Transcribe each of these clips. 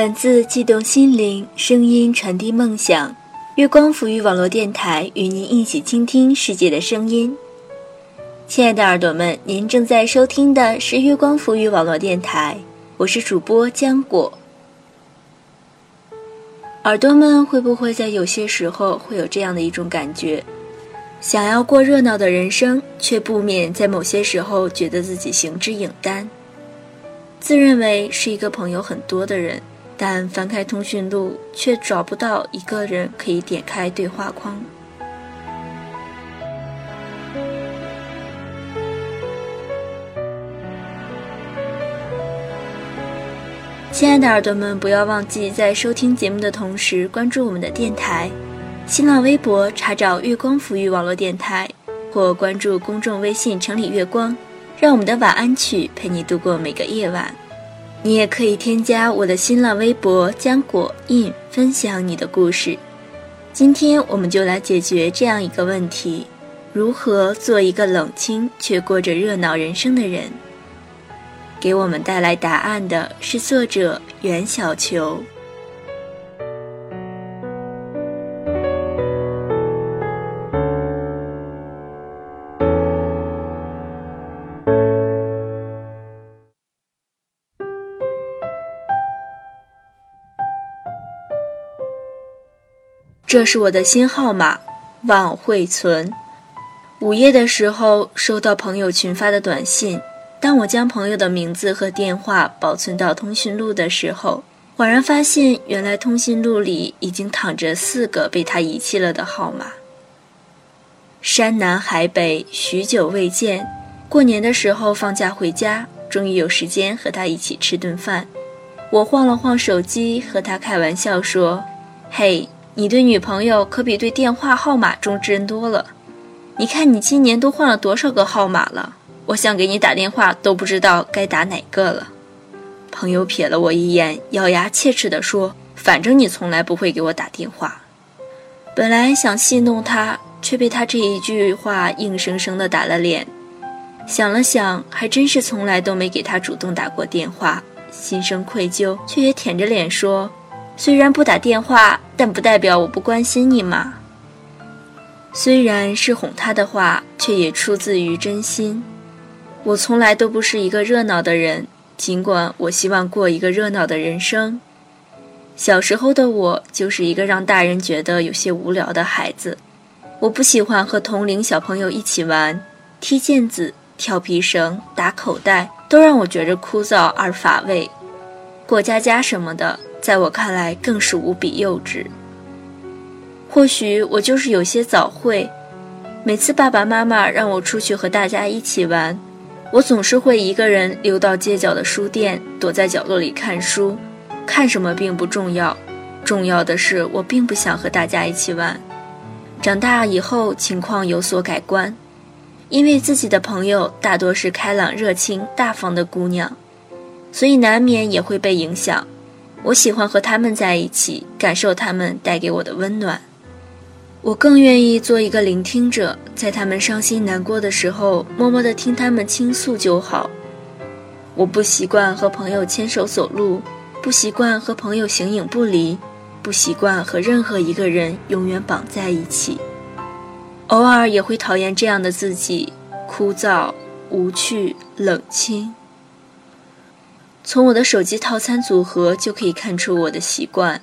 文字悸动心灵，声音传递梦想。月光抚育网络电台与您一起倾听世界的声音。亲爱的耳朵们，您正在收听的是月光抚育网络电台，我是主播浆果。耳朵们会不会在有些时候会有这样的一种感觉？想要过热闹的人生，却不免在某些时候觉得自己行之影单，自认为是一个朋友很多的人。但翻开通讯录，却找不到一个人可以点开对话框。亲爱的耳朵们，不要忘记在收听节目的同时关注我们的电台，新浪微博查找“月光抚育网络电台”，或关注公众微信“城里月光”，让我们的晚安曲陪你度过每个夜晚。你也可以添加我的新浪微博“浆果印”，分享你的故事。今天我们就来解决这样一个问题：如何做一个冷清却过着热闹人生的人？给我们带来答案的是作者袁小球。这是我的新号码，望惠存。午夜的时候收到朋友群发的短信，当我将朋友的名字和电话保存到通讯录的时候，恍然发现，原来通讯录里已经躺着四个被他遗弃了的号码。山南海北，许久未见。过年的时候放假回家，终于有时间和他一起吃顿饭。我晃了晃手机，和他开玩笑说：“嘿。”你对女朋友可比对电话号码重真多了。你看你今年都换了多少个号码了？我想给你打电话都不知道该打哪个了。朋友瞥了我一眼，咬牙切齿地说：“反正你从来不会给我打电话。”本来想戏弄他，却被他这一句话硬生生地打了脸。想了想，还真是从来都没给他主动打过电话，心生愧疚，却也舔着脸说。虽然不打电话，但不代表我不关心你嘛。虽然是哄他的话，却也出自于真心。我从来都不是一个热闹的人，尽管我希望过一个热闹的人生。小时候的我就是一个让大人觉得有些无聊的孩子。我不喜欢和同龄小朋友一起玩，踢毽子、跳皮绳、打口袋，都让我觉着枯燥而乏味。过家家什么的。在我看来，更是无比幼稚。或许我就是有些早慧，每次爸爸妈妈让我出去和大家一起玩，我总是会一个人溜到街角的书店，躲在角落里看书。看什么并不重要，重要的是我并不想和大家一起玩。长大以后，情况有所改观，因为自己的朋友大多是开朗、热情、大方的姑娘，所以难免也会被影响。我喜欢和他们在一起，感受他们带给我的温暖。我更愿意做一个聆听者，在他们伤心难过的时候，默默地听他们倾诉就好。我不习惯和朋友牵手走路，不习惯和朋友形影不离，不习惯和任何一个人永远绑在一起。偶尔也会讨厌这样的自己，枯燥、无趣、冷清。从我的手机套餐组合就可以看出我的习惯：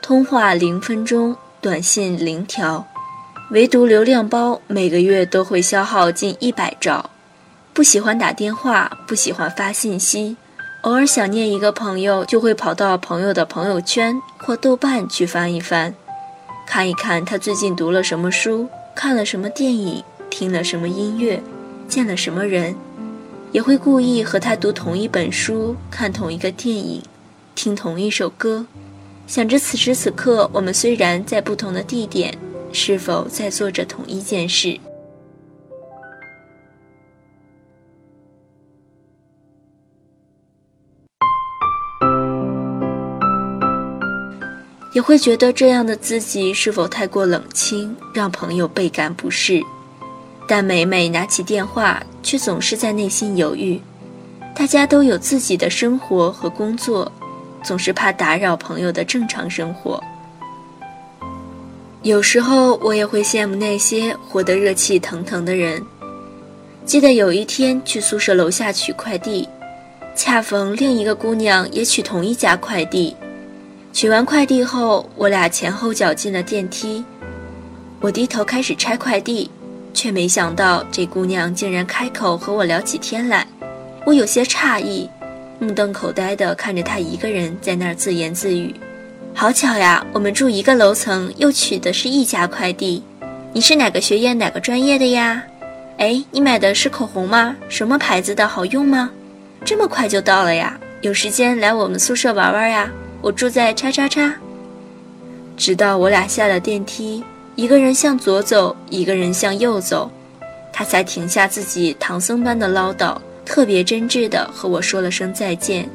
通话零分钟，短信零条，唯独流量包每个月都会消耗近一百兆。不喜欢打电话，不喜欢发信息，偶尔想念一个朋友，就会跑到朋友的朋友圈或豆瓣去翻一翻，看一看他最近读了什么书，看了什么电影，听了什么音乐，见了什么人。也会故意和他读同一本书，看同一个电影，听同一首歌，想着此时此刻我们虽然在不同的地点，是否在做着同一件事。也会觉得这样的自己是否太过冷清，让朋友倍感不适。但每每拿起电话，却总是在内心犹豫。大家都有自己的生活和工作，总是怕打扰朋友的正常生活。有时候我也会羡慕那些活得热气腾腾的人。记得有一天去宿舍楼下取快递，恰逢另一个姑娘也取同一家快递。取完快递后，我俩前后脚进了电梯。我低头开始拆快递，却没想到这姑娘竟然开口和我聊起天来。我有些诧异，目瞪口呆地看着她一个人在那儿自言自语。好巧呀，我们住一个楼层，又取的是一家快递。你是哪个学院哪个专业的呀？哎，你买的是口红吗？什么牌子的？好用吗？这么快就到了呀？有时间来我们宿舍玩玩呀？我住在叉叉叉。直到我俩下了电梯，一个人向左走，一个人向右走，他才停下自己唐僧般的唠叨，特别真挚地和我说了声再见。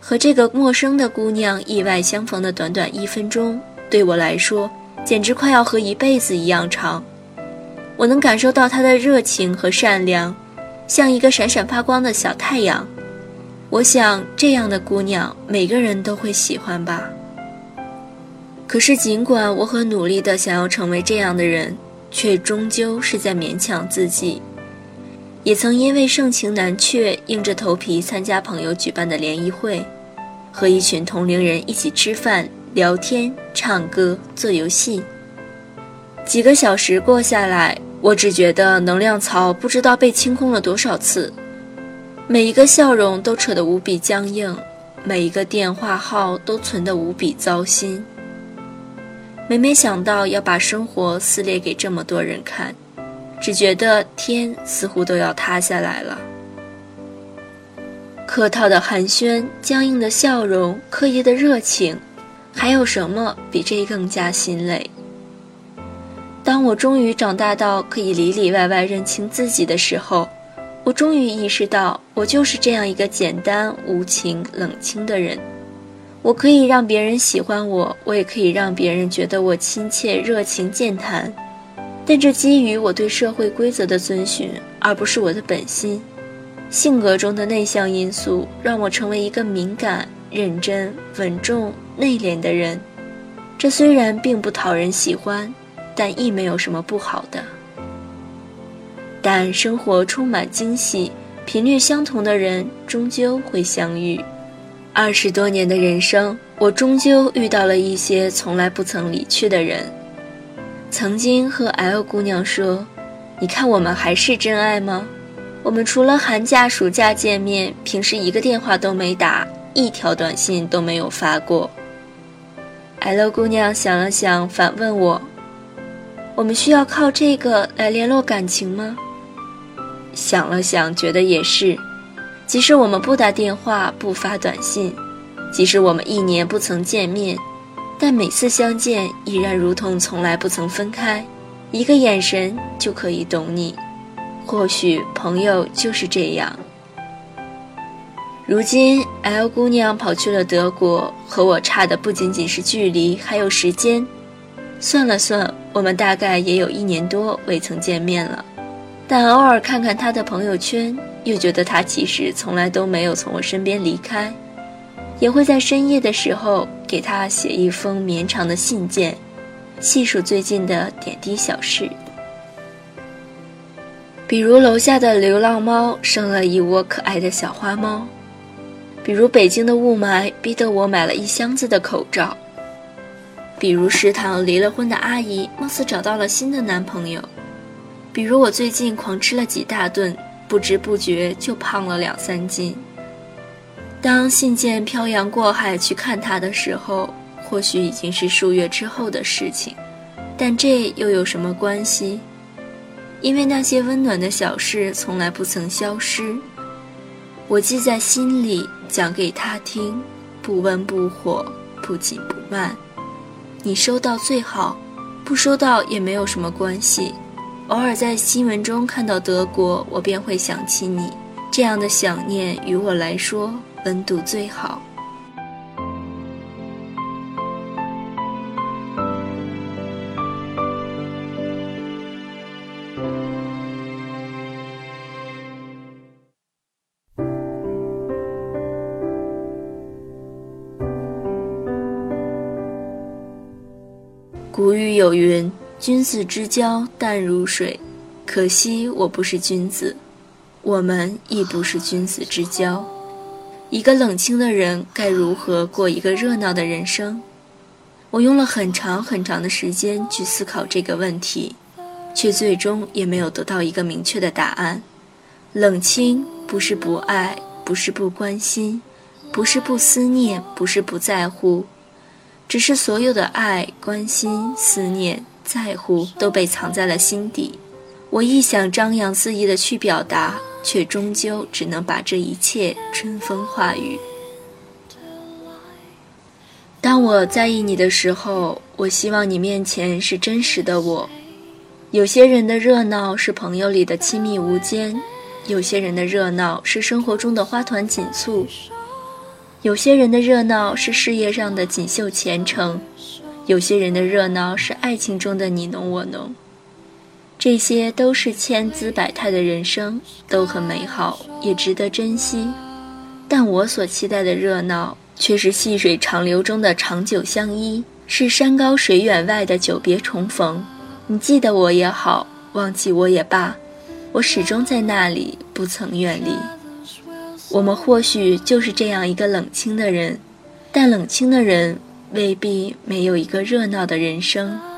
和这个陌生的姑娘意外相逢的短短一分钟，对我来说简直快要和一辈子一样长。我能感受到她的热情和善良，像一个闪闪发光的小太阳。我想，这样的姑娘，每个人都会喜欢吧。可是，尽管我很努力地想要成为这样的人，却终究是在勉强自己。也曾因为盛情难却，硬着头皮参加朋友举办的联谊会，和一群同龄人一起吃饭、聊天、唱歌、做游戏。几个小时过下来，我只觉得能量槽不知道被清空了多少次。每一个笑容都扯得无比僵硬，每一个电话号都存得无比糟心。每每想到要把生活撕裂给这么多人看，只觉得天似乎都要塌下来了。客套的寒暄，僵硬的笑容，刻意的热情，还有什么比这更加心累？当我终于长大到可以里里外外认清自己的时候。我终于意识到，我就是这样一个简单、无情、冷清的人。我可以让别人喜欢我，我也可以让别人觉得我亲切、热情、健谈。但这基于我对社会规则的遵循，而不是我的本心。性格中的内向因素让我成为一个敏感、认真、稳重、内敛的人。这虽然并不讨人喜欢，但亦没有什么不好的。但生活充满惊喜，频率相同的人终究会相遇。二十多年的人生，我终究遇到了一些从来不曾离去的人。曾经和 L 姑娘说：“你看我们还是真爱吗？我们除了寒假、暑假见面，平时一个电话都没打，一条短信都没有发过。”L 姑娘想了想，反问我：“我们需要靠这个来联络感情吗？”想了想，觉得也是。即使我们不打电话、不发短信，即使我们一年不曾见面，但每次相见依然如同从来不曾分开。一个眼神就可以懂你。或许朋友就是这样。如今，L 姑娘跑去了德国，和我差的不仅仅是距离，还有时间。算了算，我们大概也有一年多未曾见面了。但偶尔看看她的朋友圈，又觉得他其实从来都没有从我身边离开，也会在深夜的时候给他写一封绵长的信件，细数最近的点滴小事。比如楼下的流浪猫生了一窝可爱的小花猫，比如北京的雾霾逼得我买了一箱子的口罩，比如食堂离了婚的阿姨貌似找到了新的男朋友。比如我最近狂吃了几大顿，不知不觉就胖了两三斤。当信件漂洋过海去看他的时候，或许已经是数月之后的事情，但这又有什么关系？因为那些温暖的小事从来不曾消失，我记在心里，讲给他听，不温不火，不紧不慢。你收到最好，不收到也没有什么关系。偶尔在新闻中看到德国我便会想起你。这样的想念于我来说温度最好。古语有云君子之交淡如水。”可惜我不是君子，我们亦不是君子之交。一个冷清的人该如何过一个热闹的人生？我用了很长很长的时间去思考这个问题，却最终也没有得到一个明确的答案。冷清不是不爱，不是不关心，不是不思念，不是不在乎。只是所有的爱、关心、思念、在乎都被藏在了心底。我一想张扬肆意的去表达，却终究只能把这一切春风化雨。当我在意你的时候，我希望你面前是真实的我。有些人的热闹是朋友里的亲密无间，有些人的热闹是生活中的花团锦簇。有些人的热闹是事业上的锦绣前程，有些人的热闹是爱情中的你侬我侬。这些都是千姿百态的人生，都很美好，也值得珍惜。但我所期待的热闹，却是细水长流中的长久相依，是山高水远外的久别重逢。你记得我也好，忘记我也罢，我始终在那里，不曾远离。我们或许就是这样一个冷清的人，但冷清的人未必没有一个热闹的人生。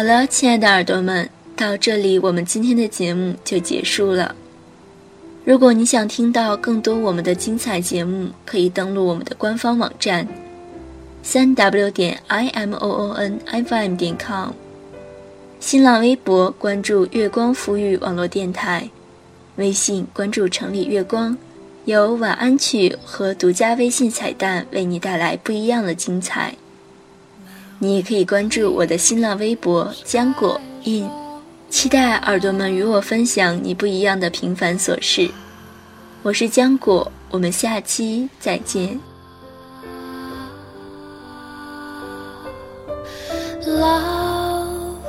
好了，亲爱的耳朵们，到这里我们今天的节目就结束了。如果你想听到更多我们的精彩节目，可以登录我们的官方网站：三 w 点 i m o o n f m 点 com。新浪微博关注“月光浮语网络电台”，微信关注“城里月光”，有晚安曲和独家微信彩蛋为你带来不一样的精彩。你也可以关注我的新浪微博“浆果 in”，期待耳朵们与我分享你不一样的平凡琐事。我是浆果，我们下期再见。Love